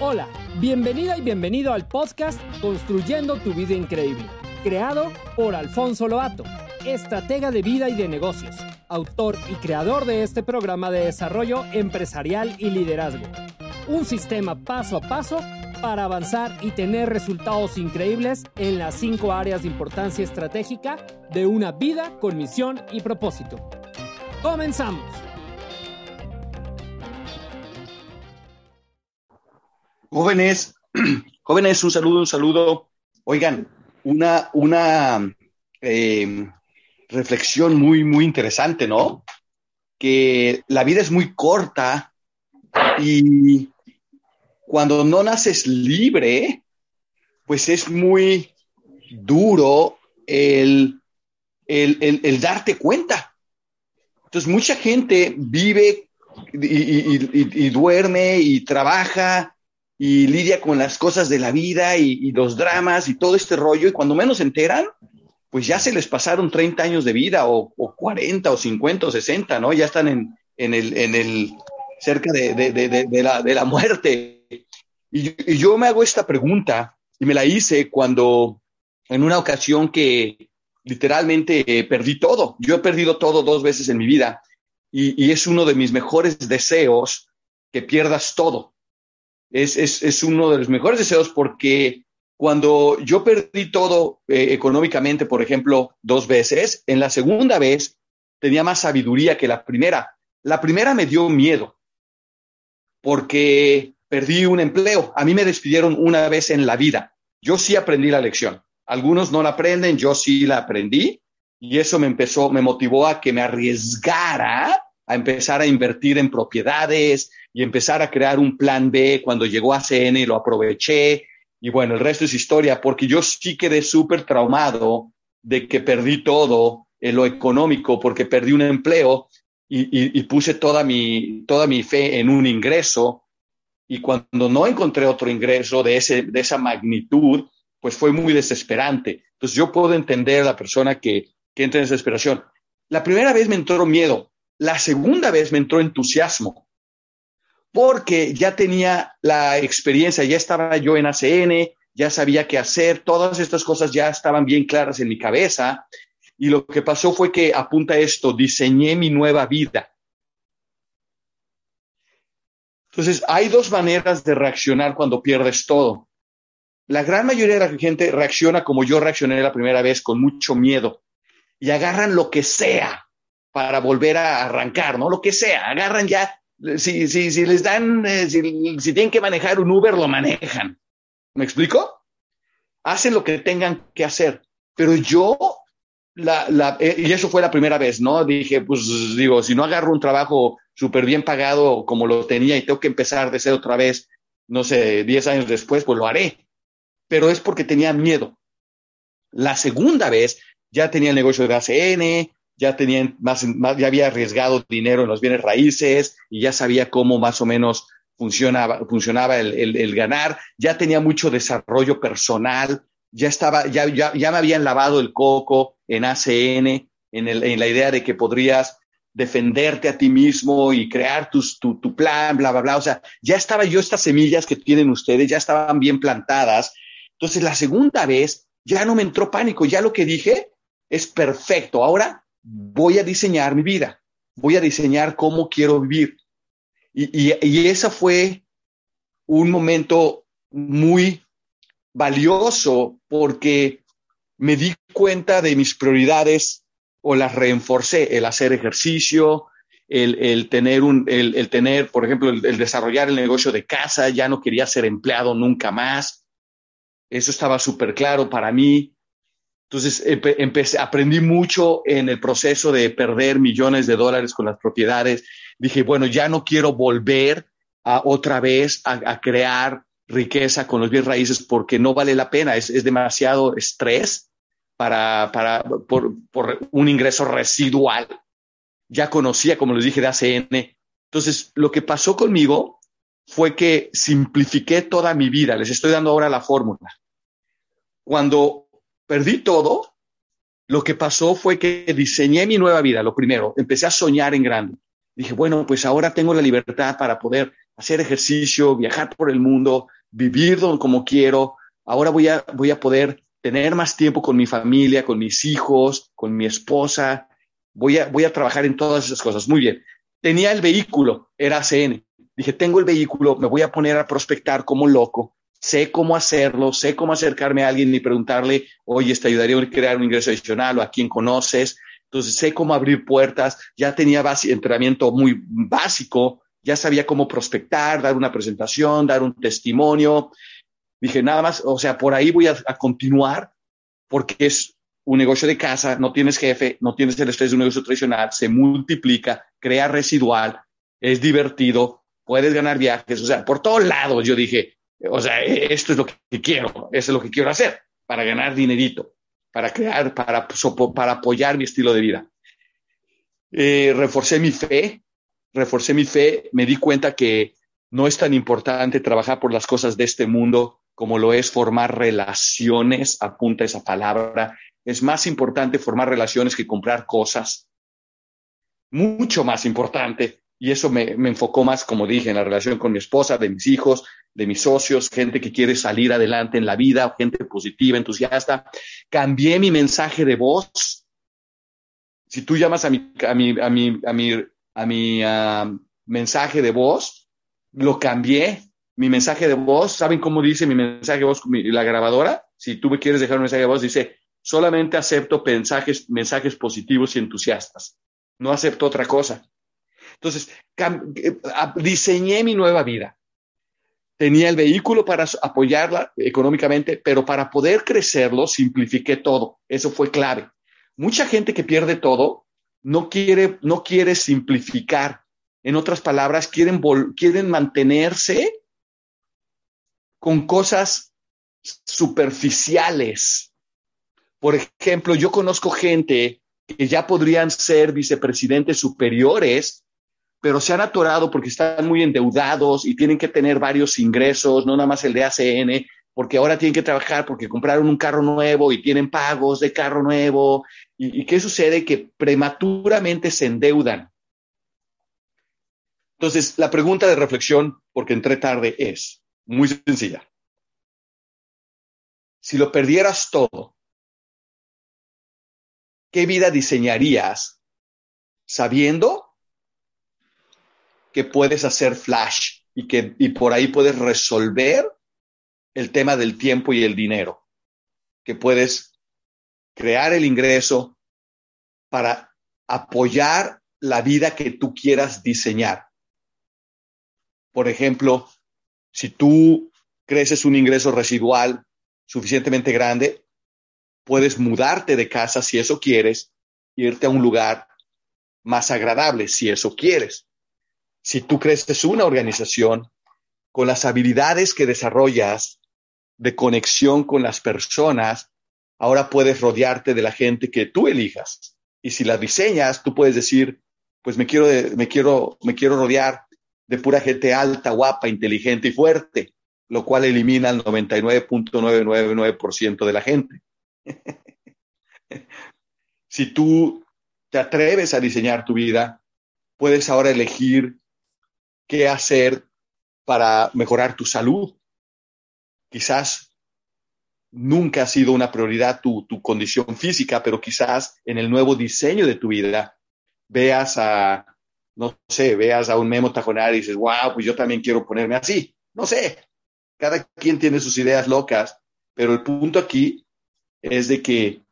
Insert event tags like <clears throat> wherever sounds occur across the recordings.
Hola, bienvenida y bienvenido al podcast Construyendo tu vida increíble, creado por Alfonso Loato, estratega de vida y de negocios, autor y creador de este programa de desarrollo empresarial y liderazgo. Un sistema paso a paso para avanzar y tener resultados increíbles en las cinco áreas de importancia estratégica de una vida con misión y propósito. Comenzamos. Jóvenes, <clears throat> jóvenes, un saludo, un saludo. Oigan, una, una eh, reflexión muy, muy interesante, ¿no? Que la vida es muy corta y cuando no naces libre, pues es muy duro el, el, darte cuenta. Entonces, mucha gente vive y duerme y trabaja y lidia con las cosas de la vida y, los dramas y todo este rollo, y cuando menos se enteran, pues ya se les pasaron 30 años de vida, o, 40, o 50, o 60, ¿no? Ya están en, en el, en el, cerca de, de, de, la, de la muerte. Y, yo me hago esta pregunta, y me la hice cuando, en una ocasión que literalmente eh, perdí todo. Yo he perdido todo dos veces en mi vida, y es uno de mis mejores deseos que pierdas todo es, uno de los mejores deseos porque cuando yo perdí todo eh, económicamente, por ejemplo, dos veces, en la segunda vez tenía más sabiduría que la primera. La primera me dio miedo porque perdí un empleo. A mí me despidieron una vez en la vida. Yo sí aprendí la lección. Algunos no la aprenden, yo sí la aprendí y eso me empezó, me motivó a que me arriesgara a empezar a invertir en propiedades y empezar a crear un plan B. Cuando llegó a CN lo aproveché y bueno, el resto es historia porque yo sí quedé súper traumado de que perdí todo en lo económico porque perdí un empleo y, puse toda mi, toda mi fe en un ingreso y cuando no encontré otro ingreso de, ese, de esa magnitud, pues fue muy desesperante. Entonces yo puedo entender a la persona que, que entra en desesperación. La primera vez me entró miedo, la segunda vez me entró entusiasmo, porque ya tenía la experiencia, ya estaba yo en ACN, ya sabía qué hacer, todas estas cosas ya estaban bien claras en mi cabeza. Y lo que pasó fue que, apunta esto, diseñé mi nueva vida. Entonces, hay dos maneras de reaccionar cuando pierdes todo. La gran mayoría de la gente reacciona como yo reaccioné la primera vez, con mucho miedo, y agarran lo que sea para volver a arrancar, ¿no? Lo que sea, agarran ya, si, si, les dan, eh, si, tienen que manejar un Uber, lo manejan. ¿Me explico? Hacen lo que tengan que hacer. Pero yo, la, la, eh, y eso fue la primera vez, ¿no? Dije, pues digo, si no agarro un trabajo súper bien pagado como lo tenía y tengo que empezar de ser otra vez, no sé, 10 años después, pues lo haré. Pero es porque tenía miedo. La segunda vez ya tenía el negocio de ACN, ya tenían más, ya había arriesgado dinero en los bienes raíces y ya sabía cómo más o menos funcionaba, funcionaba el, ganar, ya tenía mucho desarrollo personal, ya estaba, ya, ya, me habían lavado el coco en ACN, en, en, la idea de que podrías defenderte a ti mismo y crear tu, tu plan, bla, bla, bla. O sea, ya estaba yo, estas semillas que tienen ustedes, ya estaban bien plantadas. Entonces, la segunda vez ya no me entró pánico, ya lo que dije es perfecto. Ahora voy a diseñar mi vida, voy a diseñar cómo quiero vivir. Y, y, ese fue un momento muy valioso porque me di cuenta de mis prioridades o las reenforcé, el hacer ejercicio, el, tener un, el, tener, por ejemplo, el, el, desarrollar el negocio de casa, ya no quería ser empleado nunca más. Eso estaba súper claro para mí. Entonces, empecé, aprendí mucho en el proceso de perder millones de dólares con las propiedades. Dije, bueno, ya no quiero volver a otra vez a, crear riqueza con los bienes raíces porque no vale la pena, es, demasiado estrés para, para por, por, un ingreso residual. Ya conocía, como les dije, de ACN. Entonces, lo que pasó conmigo fue que simplifiqué toda mi vida. Les estoy dando ahora la fórmula. Cuando perdí todo, lo que pasó fue que diseñé mi nueva vida, lo primero, empecé a soñar en grande. Dije, bueno, pues ahora tengo la libertad para poder hacer ejercicio, viajar por el mundo, vivir como quiero. Ahora voy a, voy a poder tener más tiempo con mi familia, con mis hijos, con mi esposa. Voy a, voy a trabajar en todas esas cosas. Muy bien. Tenía el vehículo, era ACN. Dije, tengo el vehículo, me voy a poner a prospectar como loco. Sé cómo hacerlo, sé cómo acercarme a alguien y preguntarle, oye, ¿te ayudaría a crear un ingreso adicional o a quién conoces? Entonces sé cómo abrir puertas, ya tenía entrenamiento muy básico, ya sabía cómo prospectar, dar una presentación, dar un testimonio. Dije, nada más, o sea, por ahí voy a, continuar porque es un negocio de casa, no tienes jefe, no tienes el estrés de un negocio tradicional, se multiplica, crea residual, es divertido, puedes ganar viajes, o sea, por todos lados yo dije, o sea, esto es lo que quiero, eso es lo que quiero hacer para ganar dinerito, para crear, para, para apoyar mi estilo de vida. Eh, reforcé mi fe, reforcé mi fe, me di cuenta que no es tan importante trabajar por las cosas de este mundo como lo es formar relaciones, apunta esa palabra. Es más importante formar relaciones que comprar cosas. Mucho más importante. Y eso me, me, enfocó más, como dije, en la relación con mi esposa, de mis hijos, de mis socios, gente que quiere salir adelante en la vida, gente positiva, entusiasta. Cambié mi mensaje de voz. Si tú llamas a mi, a mi, a mi, a mi a mi ah, mensaje de voz, lo cambié. Mi mensaje de voz, ¿saben cómo dice mi mensaje de voz? La grabadora, si tú me quieres dejar un mensaje de voz, dice, solamente acepto mensajes, mensajes positivos y entusiastas. No acepto otra cosa. Entonces, eh, diseñé mi nueva vida. Tenía el vehículo para apoyarla económicamente, pero para poder crecerlo, simplifiqué todo. Eso fue clave. Mucha gente que pierde todo no quiere, no quiere simplificar. En otras palabras, quieren, quieren mantenerse con cosas superficiales. Por ejemplo, yo conozco gente que ya podrían ser vicepresidentes superiores, pero se han atorado porque están muy endeudados y tienen que tener varios ingresos, no nada más el de ACN, porque ahora tienen que trabajar porque compraron un carro nuevo y tienen pagos de carro nuevo. ¿Y, qué sucede? Que prematuramente se endeudan. Entonces, la pregunta de reflexión, porque entré tarde, es muy sencilla. Si lo perdieras todo, ¿qué vida diseñarías sabiendo que puedes hacer flash y que y por ahí puedes resolver el tema del tiempo y el dinero, que puedes crear el ingreso para apoyar la vida que tú quieras diseñar. Por ejemplo, si tú creces un ingreso residual suficientemente grande, puedes mudarte de casa si eso quieres, irte a un lugar más agradable si eso quieres. Si tú creces una organización con las habilidades que desarrollas de conexión con las personas, ahora puedes rodearte de la gente que tú elijas. Y si la diseñas, tú puedes decir, pues me quiero, me quiero, me quiero rodear de pura gente alta, guapa, inteligente y fuerte, lo cual elimina el 99.999% de la gente. <laughs> si tú te atreves a diseñar tu vida, puedes ahora elegir qué hacer para mejorar tu salud, quizás nunca ha sido una prioridad tu, condición física, pero quizás en el nuevo diseño de tu vida veas a, no sé, veas a un Memo Tajonar y dices, wow, pues yo también quiero ponerme así. No sé, cada quien tiene sus ideas locas, pero el punto aquí es de que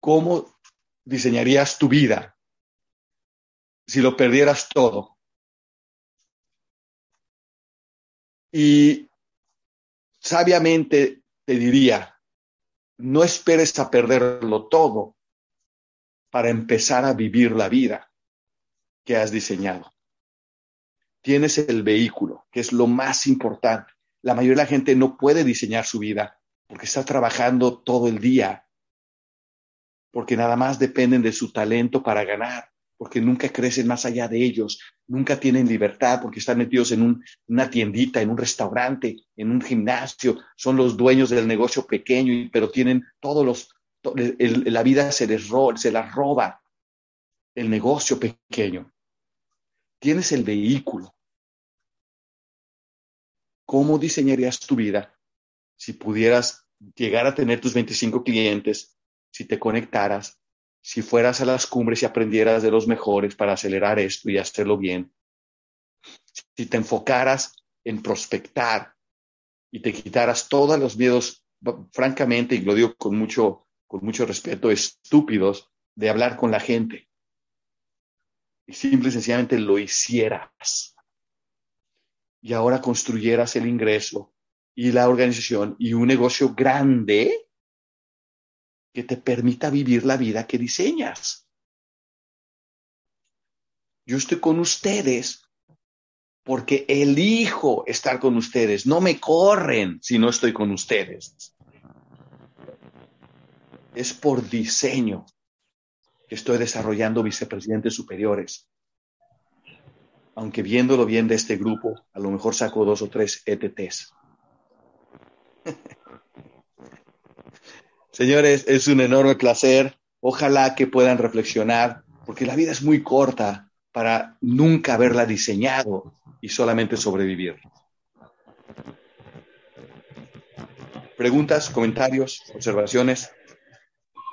cómo diseñarías tu vida si lo perdieras todo. Y sabiamente te diría, no esperes a perderlo todo para empezar a vivir la vida que has diseñado. Tienes el vehículo, que es lo más importante. La mayoría de la gente no puede diseñar su vida porque está trabajando todo el día, porque nada más dependen de su talento para ganar porque nunca crecen más allá de ellos, nunca tienen libertad porque están metidos en una tiendita, en un restaurante, en un gimnasio, son los dueños del negocio pequeño, pero tienen todos los, la vida se les roba, se la roba el negocio pequeño. tienes el vehículo. ¿Cómo diseñarías tu vida si pudieras llegar a tener tus 25 clientes, si te conectaras, si fueras a las cumbres y aprendieras de los mejores para acelerar esto y hacerlo bien, si te enfocaras en prospectar y te quitaras todos los miedos, francamente, y lo digo con mucho, con mucho respeto, estúpidos de hablar con la gente. Y simple y sencillamente lo hicieras. Y ahora construyeras el ingreso y la organización y un negocio grande que te permita vivir la vida que diseñas. Yo estoy con ustedes porque elijo estar con ustedes. No me corren si no estoy con ustedes. Es por diseño que estoy desarrollando vicepresidentes superiores. Aunque viéndolo bien de este grupo, a lo mejor saco dos o tres ETTs. Señores, es un enorme placer. Ojalá que puedan reflexionar, porque la vida es muy corta para nunca haberla diseñado y solamente sobrevivir. Preguntas, comentarios, observaciones.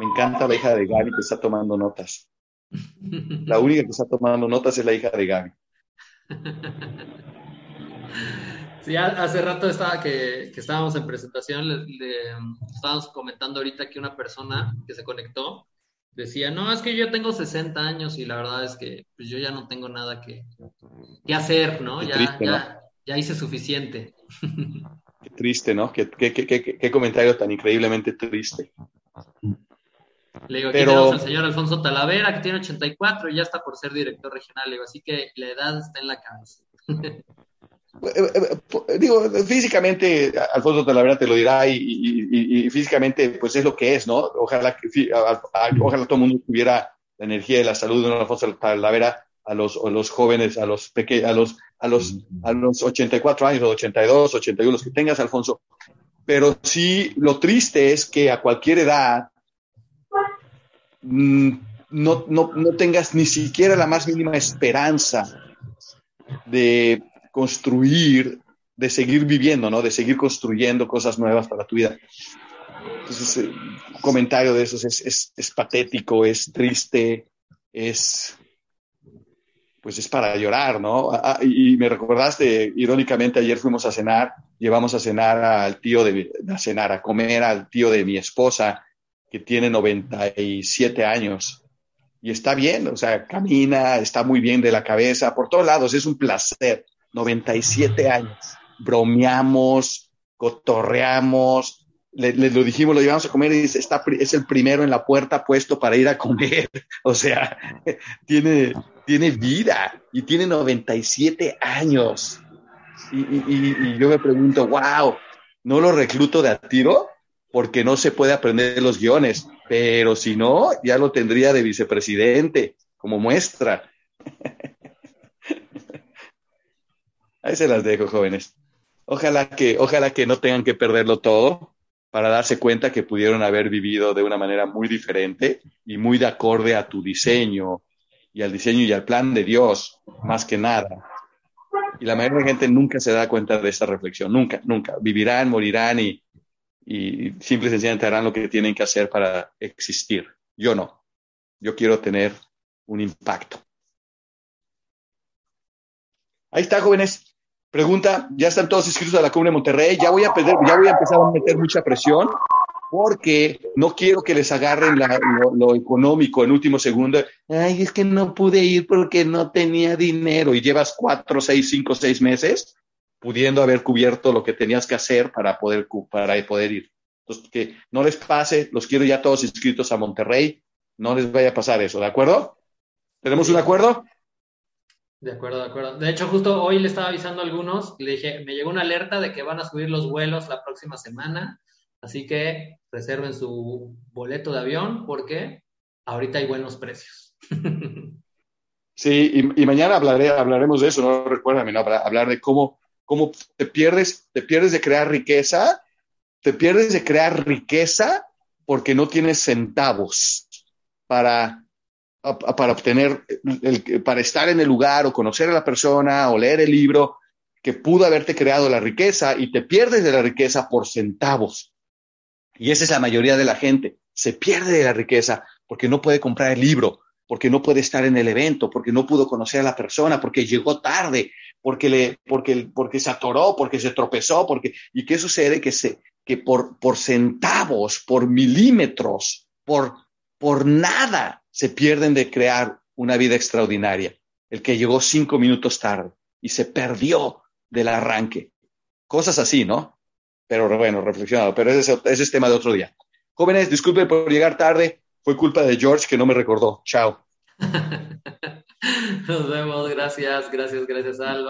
Me encanta la hija de Gaby que está tomando notas. La única que está tomando notas es la hija de Gaby. <laughs> Sí, hace rato estaba que, estábamos en presentación, le, estábamos comentando ahorita que una persona que se conectó decía, no, es que yo tengo 60 años y la verdad es que pues, yo ya no tengo nada que, hacer, ¿no? Ya, ya, ya, hice suficiente. <laughs> Qué triste, ¿no? Qué, qué, qué, comentario tan increíblemente triste. Le digo, aquí tenemos al señor Alfonso Talavera, que tiene 84 y ya está por ser director regional. Le digo, así que la edad está en la cabeza. <laughs> Eh, eh, eh, digo, físicamente, Alfonso Talavera te lo dirá y, físicamente, pues es lo que es, ¿no? Ojalá, ojalá todo el mundo tuviera la energía y la salud de Alfonso Talavera a los, a los jóvenes, a los pequeños, a los, a los, a los 84 años, los 82, 81, los que tengas, Alfonso. Pero sí, lo triste es que a cualquier edad mm, no, no, no tengas ni siquiera la más mínima esperanza de construir, de seguir viviendo, ¿no? De seguir construyendo cosas nuevas para tu vida. Entonces, eh, un comentario de esos es, es, patético, es triste, es, pues es para llorar, ¿no? Ah, ah, y me recordaste, irónicamente, ayer fuimos a cenar, llevamos a cenar al tío de, a cenar, a comer al tío de mi esposa, que tiene 97 años. Y está bien, o sea, camina, está muy bien de la cabeza, por todos lados, es un placer 97 años. Bromeamos, cotorreamos, le, lo dijimos, lo llevamos a comer y dice, está, es el primero en la puerta puesto para ir a comer. <laughs> O sea, <laughs> tiene, tiene vida y tiene 97 años. Y, y, yo me pregunto, wow, ¿no lo recluto de a tiro? Porque no se puede aprender los guiones, pero si no, ya lo tendría de vicepresidente, como muestra. <laughs> Ahí se las dejo, jóvenes. Ojalá que, ojalá que no tengan que perderlo todo para darse cuenta que pudieron haber vivido de una manera muy diferente y muy de acorde a tu diseño y al diseño y al plan de Dios, más que nada. Y la mayoría de la gente nunca se da cuenta de esta reflexión, nunca, nunca. Vivirán, morirán y, y simple y sencillamente harán lo que tienen que hacer para existir. Yo no. Yo quiero tener un impacto. Ahí está, jóvenes. Pregunta, ya están todos inscritos a la Cumbre de Monterrey, ya voy a ya voy a empezar a meter mucha presión porque no quiero que les agarren lo, económico en último segundo. Ay, es que no pude ir porque no tenía dinero y llevas cuatro, seis, cinco, seis meses pudiendo haber cubierto lo que tenías que hacer para poder, para poder ir. Entonces, que no les pase, los quiero ya todos inscritos a Monterrey, no les vaya a pasar eso, ¿de acuerdo? ¿Tenemos un acuerdo? De acuerdo, de acuerdo. De hecho, justo hoy le estaba avisando a algunos, le dije, me llegó una alerta de que van a subir los vuelos la próxima semana, así que reserven su boleto de avión porque ahorita hay buenos precios. <laughs> Sí, y, mañana hablaré, hablaremos de eso, no recuérdame, ¿no? hablar de cómo, cómo te pierdes, te pierdes de crear riqueza, te pierdes de crear riqueza porque no tienes centavos para para obtener, para estar en el lugar o conocer a la persona o leer el libro que pudo haberte creado la riqueza y te pierdes de la riqueza por centavos. Y esa es la mayoría de la gente. Se pierde de la riqueza porque no puede comprar el libro, porque no puede estar en el evento, porque no pudo conocer a la persona, porque llegó tarde, porque, le, porque, porque se atoró, porque se tropezó, porque... ¿Y qué sucede? Que, se, que por, por centavos, por milímetros, por, por nada, se pierden de crear una vida extraordinaria. El que llegó cinco minutos tarde y se perdió del arranque. Cosas así, ¿no? Pero bueno, reflexionado. Pero ese, ese es tema de otro día. Jóvenes, disculpen por llegar tarde. Fue culpa de George que no me recordó. Chao. <laughs> Nos vemos. Gracias, gracias, gracias, Alba.